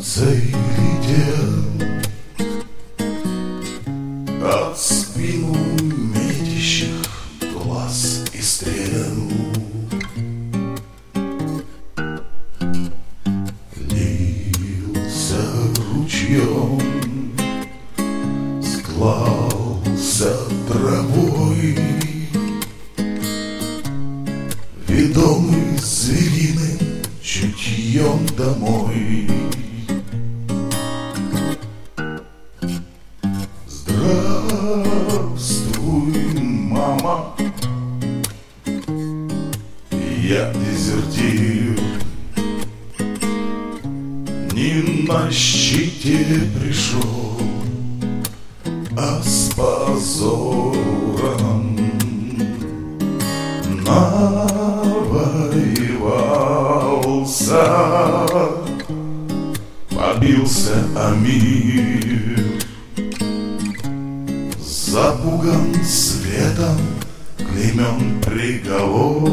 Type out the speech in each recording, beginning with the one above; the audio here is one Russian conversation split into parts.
птицей летел От спину метящих глаз и стрел Лился ручьем Склался травой. Ведомый звериным чутьем домой Я дезертир Не на щите пришел А с позором навоевался, побился о мир, запуган светом, клеймен приговором.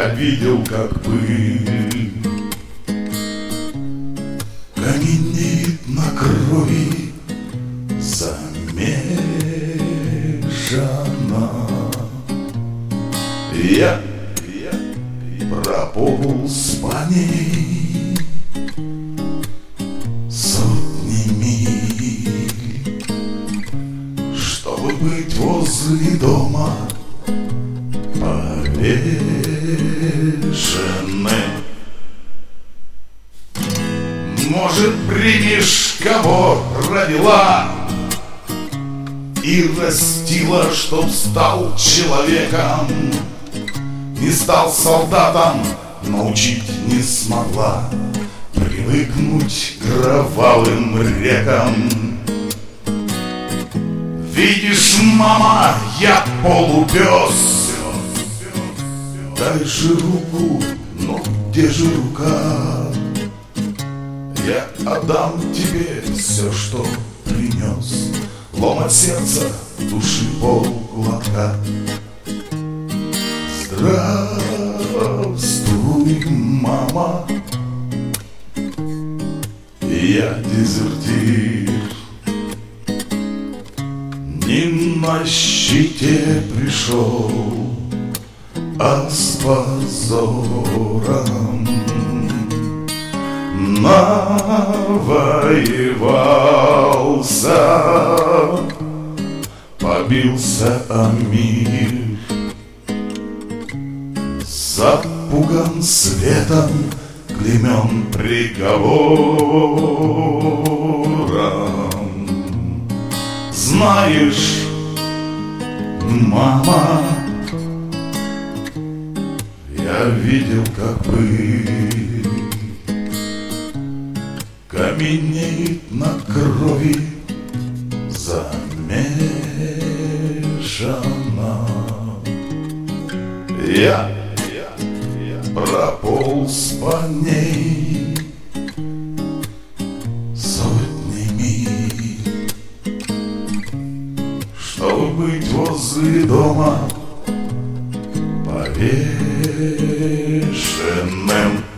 Я видел, как пыль Каменеет на крови замешана. Я, я прополз по ней Сотни миль Чтобы быть возле дома повешенным может, примешь, кого родила И растила, чтоб стал человеком. Не стал солдатом, научить не смогла. Привыкнуть к кровавым рекам. Видишь, мама, я полупес Дай же руку, но где же рука? Я отдам тебе все, что принес Лом от сердца, души полглотка Здравствуй, мама. Я дезертир. Не на щите пришел А с позором навоевался, побился о мир, запуган светом, клемен приговором. Знаешь, мама, я видел, как пыль Каменеет на крови замешана. Я, прополз по ней Сотни миль Чтобы быть возле дома Krishna.